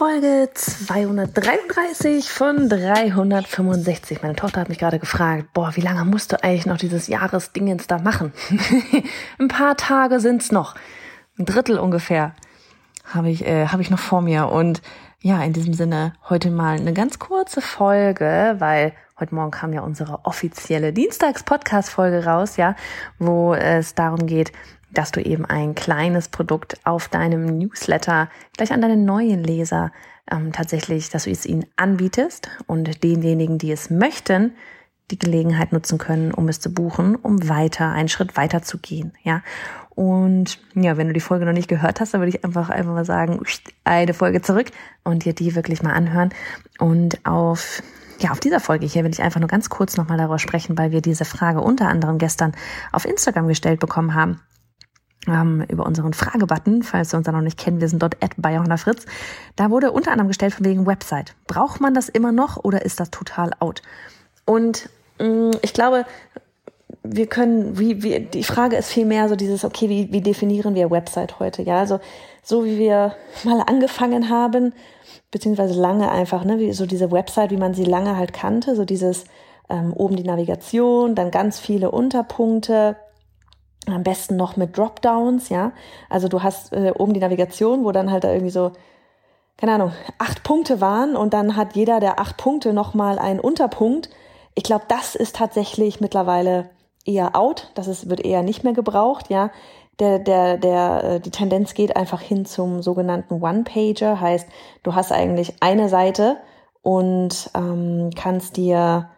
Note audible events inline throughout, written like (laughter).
Folge 233 von 365. Meine Tochter hat mich gerade gefragt, boah, wie lange musst du eigentlich noch dieses Jahresdingens da machen? (laughs) Ein paar Tage sind's noch. Ein Drittel ungefähr habe ich, äh, habe ich noch vor mir. Und ja, in diesem Sinne heute mal eine ganz kurze Folge, weil heute Morgen kam ja unsere offizielle Dienstags-Podcast-Folge raus, ja, wo es darum geht, dass du eben ein kleines Produkt auf deinem Newsletter gleich an deine neuen Leser ähm, tatsächlich, dass du es ihnen anbietest und denjenigen, die es möchten, die Gelegenheit nutzen können, um es zu buchen, um weiter, einen Schritt weiter zu gehen, ja. Und ja, wenn du die Folge noch nicht gehört hast, dann würde ich einfach einfach mal sagen, eine Folge zurück und dir die wirklich mal anhören. Und auf ja, auf dieser Folge hier will ich einfach nur ganz kurz nochmal darüber sprechen, weil wir diese Frage unter anderem gestern auf Instagram gestellt bekommen haben ähm, über unseren Fragebutton, falls Sie uns da noch nicht kennen, wir sind dort at Fritz. Da wurde unter anderem gestellt von wegen Website. Braucht man das immer noch oder ist das total out? Und mh, mm, ich glaube, wir können, wie, wie, die Frage ist vielmehr so dieses, okay, wie, wie definieren wir Website heute? Ja, also so wie wir mal angefangen haben, beziehungsweise lange einfach, ne, wie so diese Website, wie man sie lange halt kannte, so dieses ähm, oben die Navigation, dann ganz viele Unterpunkte, am besten noch mit Dropdowns, ja. Also du hast äh, oben die Navigation, wo dann halt da irgendwie so, keine Ahnung, acht Punkte waren und dann hat jeder der acht Punkte nochmal einen Unterpunkt. Ich glaube, das ist tatsächlich mittlerweile eher out. Das ist, wird eher nicht mehr gebraucht, ja. Der, der, der, äh, die Tendenz geht einfach hin zum sogenannten One-Pager. Heißt, du hast eigentlich eine Seite und ähm, kannst dir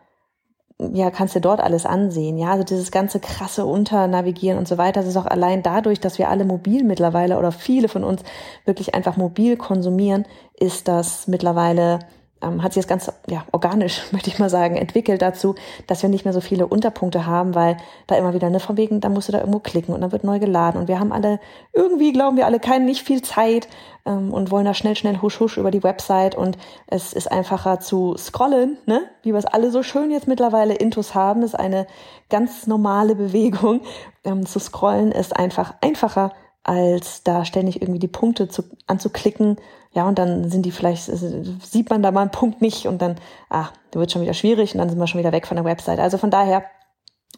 ja, kannst du dort alles ansehen. Ja, also dieses ganze krasse Unternavigieren und so weiter, das ist auch allein dadurch, dass wir alle mobil mittlerweile oder viele von uns wirklich einfach mobil konsumieren, ist das mittlerweile ähm, hat sich das ganz ja, organisch, (laughs) möchte ich mal sagen, entwickelt dazu, dass wir nicht mehr so viele Unterpunkte haben, weil da immer wieder, ne, von wegen, da musst du da irgendwo klicken und dann wird neu geladen und wir haben alle, irgendwie glauben wir alle, keinen, nicht viel Zeit ähm, und wollen da schnell, schnell husch, husch über die Website und es ist einfacher zu scrollen, ne, wie wir es alle so schön jetzt mittlerweile Intus haben, ist eine ganz normale Bewegung. Ähm, zu scrollen ist einfach einfacher, als da ständig irgendwie die Punkte zu, anzuklicken ja, und dann sind die vielleicht, also sieht man da mal einen Punkt nicht und dann, ah, da wird schon wieder schwierig und dann sind wir schon wieder weg von der Website. Also von daher,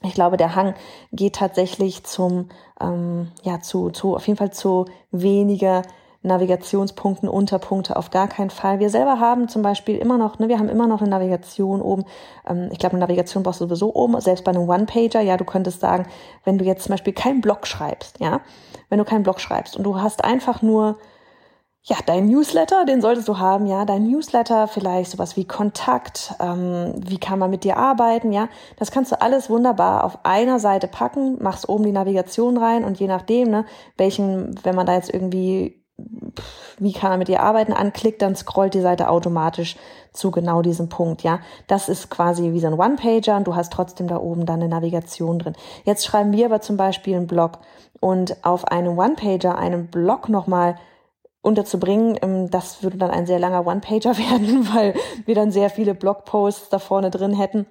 ich glaube, der Hang geht tatsächlich zum, ähm, ja, zu, zu, auf jeden Fall zu weniger Navigationspunkten, Unterpunkte auf gar keinen Fall. Wir selber haben zum Beispiel immer noch, ne, wir haben immer noch eine Navigation oben. Ähm, ich glaube, eine Navigation brauchst du sowieso oben, selbst bei einem One-Pager. Ja, du könntest sagen, wenn du jetzt zum Beispiel keinen Blog schreibst, ja, wenn du keinen Blog schreibst und du hast einfach nur ja, dein Newsletter, den solltest du haben, ja, dein Newsletter, vielleicht sowas wie Kontakt, ähm, wie kann man mit dir arbeiten, ja, das kannst du alles wunderbar auf einer Seite packen, machst oben die Navigation rein und je nachdem, ne, welchen, wenn man da jetzt irgendwie, wie kann man mit dir arbeiten, anklickt, dann scrollt die Seite automatisch zu genau diesem Punkt, ja. Das ist quasi wie so ein One-Pager und du hast trotzdem da oben dann eine Navigation drin. Jetzt schreiben wir aber zum Beispiel einen Blog und auf einem One-Pager einen Blog nochmal unterzubringen. Ähm, das würde dann ein sehr langer One-Pager (laughs) werden, weil wir dann sehr viele Blogposts da vorne drin hätten.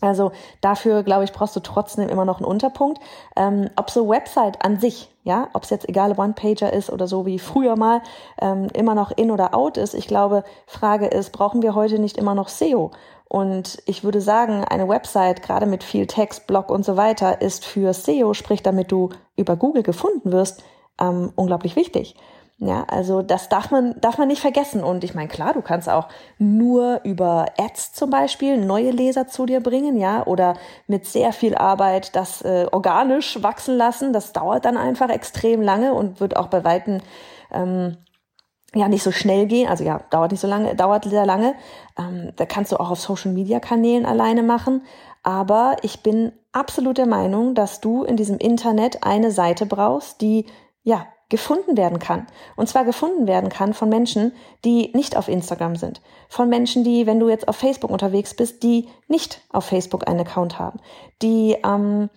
Also dafür, glaube ich, brauchst du trotzdem immer noch einen Unterpunkt. Ähm, ob so Website an sich, ja, ob es jetzt egal One-Pager ist oder so wie früher mal, ähm, immer noch in oder out ist. Ich glaube, Frage ist, brauchen wir heute nicht immer noch SEO? Und ich würde sagen, eine Website, gerade mit viel Text, Blog und so weiter, ist für SEO, sprich damit du über Google gefunden wirst, ähm, unglaublich wichtig. Ja, also das darf man, darf man nicht vergessen. Und ich meine, klar, du kannst auch nur über Ads zum Beispiel neue Leser zu dir bringen, ja, oder mit sehr viel Arbeit das äh, organisch wachsen lassen. Das dauert dann einfach extrem lange und wird auch bei Weitem ähm, ja nicht so schnell gehen, also ja, dauert nicht so lange, dauert sehr lange. Ähm, da kannst du auch auf Social Media Kanälen alleine machen. Aber ich bin absolut der Meinung, dass du in diesem Internet eine Seite brauchst, die ja gefunden werden kann. Und zwar gefunden werden kann von Menschen, die nicht auf Instagram sind. Von Menschen, die, wenn du jetzt auf Facebook unterwegs bist, die nicht auf Facebook einen Account haben. Die ähm,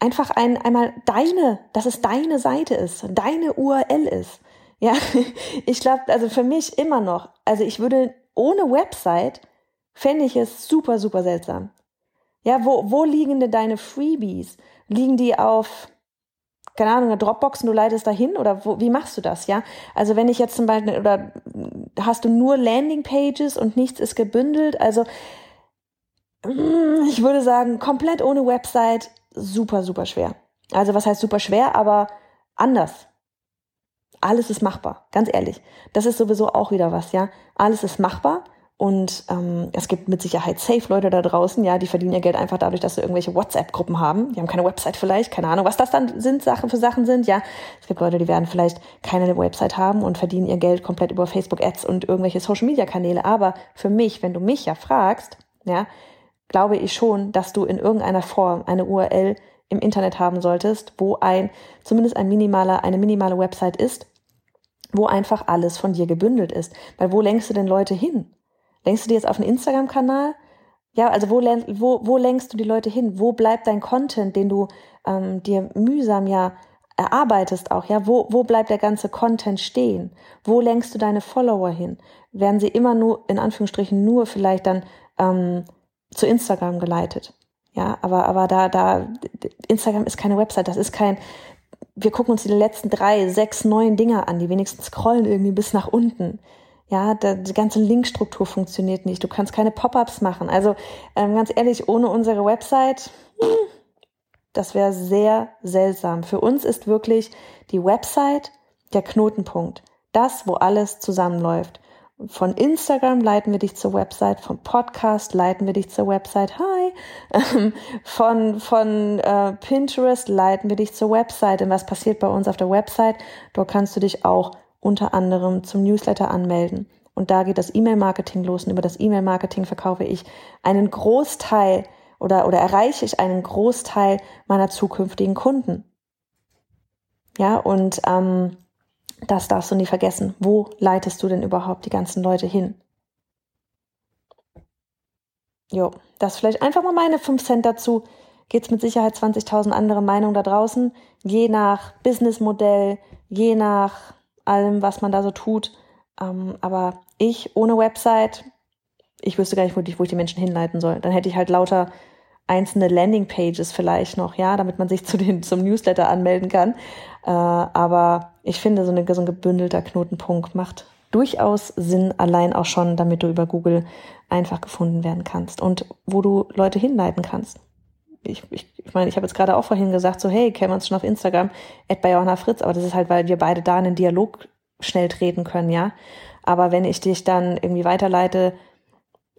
einfach ein, einmal deine, dass es deine Seite ist, deine URL ist. Ja, (laughs) ich glaube, also für mich immer noch, also ich würde ohne Website, fände ich es super, super seltsam. Ja, wo, wo liegen denn deine Freebies? Liegen die auf, keine Ahnung, eine Dropbox und du leitest dahin oder wo, wie machst du das, ja? Also wenn ich jetzt zum Beispiel, oder hast du nur Landingpages und nichts ist gebündelt, also ich würde sagen, komplett ohne Website, super, super schwer. Also was heißt super schwer, aber anders. Alles ist machbar, ganz ehrlich. Das ist sowieso auch wieder was, ja. Alles ist machbar und ähm, es gibt mit Sicherheit Safe-Leute da draußen, ja, die verdienen ihr Geld einfach dadurch, dass sie irgendwelche WhatsApp-Gruppen haben. Die haben keine Website vielleicht, keine Ahnung, was das dann sind, Sachen für Sachen sind, ja. Es gibt Leute, die werden vielleicht keine Website haben und verdienen ihr Geld komplett über Facebook-Ads und irgendwelche Social-Media-Kanäle. Aber für mich, wenn du mich ja fragst, ja, glaube ich schon, dass du in irgendeiner Form eine URL im Internet haben solltest, wo ein, zumindest ein minimaler, eine minimale Website ist, wo einfach alles von dir gebündelt ist. Weil wo lenkst du denn Leute hin? Lenkst du die jetzt auf einen Instagram-Kanal? Ja, also wo, wo, wo lenkst du die Leute hin? Wo bleibt dein Content, den du ähm, dir mühsam ja erarbeitest auch, ja? Wo, wo bleibt der ganze Content stehen? Wo lenkst du deine Follower hin? Werden sie immer nur, in Anführungsstrichen, nur vielleicht dann ähm, zu Instagram geleitet. Ja, aber, aber da, da, Instagram ist keine Website, das ist kein, wir gucken uns die letzten drei, sechs, neun Dinge an, die wenigstens scrollen irgendwie bis nach unten. Ja, da, die ganze Linkstruktur funktioniert nicht. Du kannst keine Pop-ups machen. Also ähm, ganz ehrlich, ohne unsere Website, hm, das wäre sehr seltsam. Für uns ist wirklich die Website der Knotenpunkt. Das, wo alles zusammenläuft. Von Instagram leiten wir dich zur Website, vom Podcast leiten wir dich zur Website. Hi. Ähm, von von äh, Pinterest leiten wir dich zur Website. Und was passiert bei uns auf der Website? Dort kannst du dich auch unter anderem zum Newsletter anmelden. Und da geht das E-Mail-Marketing los. Und über das E-Mail-Marketing verkaufe ich einen Großteil oder, oder erreiche ich einen Großteil meiner zukünftigen Kunden. Ja, und ähm, das darfst du nie vergessen. Wo leitest du denn überhaupt die ganzen Leute hin? Jo, das vielleicht einfach mal meine 5 Cent dazu. Geht's mit Sicherheit 20.000 andere Meinungen da draußen. Je nach Businessmodell, je nach allem, was man da so tut. Ähm, aber ich ohne Website, ich wüsste gar nicht, wo ich, wo ich die Menschen hinleiten soll. Dann hätte ich halt lauter einzelne Landingpages vielleicht noch, ja, damit man sich (laughs) zu den, zum Newsletter anmelden kann. Äh, aber ich finde, so, eine, so ein gebündelter Knotenpunkt macht durchaus Sinn, allein auch schon, damit du über Google einfach gefunden werden kannst und wo du Leute hinleiten kannst. Ich, ich, ich meine, ich habe jetzt gerade auch vorhin gesagt, so hey, kennen wir uns schon auf Instagram, at bei Johanna Fritz, aber das ist halt, weil wir beide da in den Dialog schnell treten können, ja. Aber wenn ich dich dann irgendwie weiterleite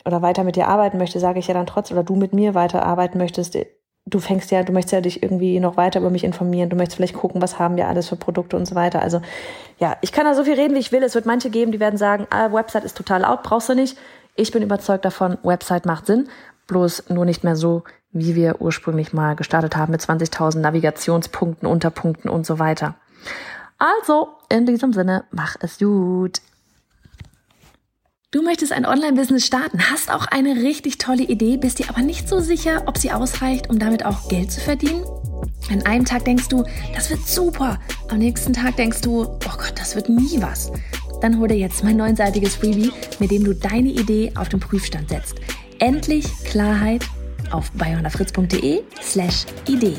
oder weiter mit dir arbeiten möchte, sage ich ja dann trotzdem, oder du mit mir weiterarbeiten möchtest, du fängst ja, du möchtest ja dich irgendwie noch weiter über mich informieren, du möchtest vielleicht gucken, was haben wir alles für Produkte und so weiter. Also ja, ich kann da so viel reden, wie ich will. Es wird manche geben, die werden sagen, ah, Website ist total out, brauchst du nicht. Ich bin überzeugt davon, Website macht Sinn, bloß nur nicht mehr so, wie wir ursprünglich mal gestartet haben mit 20.000 Navigationspunkten, Unterpunkten und so weiter. Also, in diesem Sinne, mach es gut. Du möchtest ein Online-Business starten, hast auch eine richtig tolle Idee, bist dir aber nicht so sicher, ob sie ausreicht, um damit auch Geld zu verdienen? An einem Tag denkst du, das wird super. Am nächsten Tag denkst du, oh Gott, das wird nie was. Dann hol dir jetzt mein neunseitiges Freebie, mit dem du deine Idee auf den Prüfstand setzt. Endlich Klarheit auf bayonafritz.de slash Idee.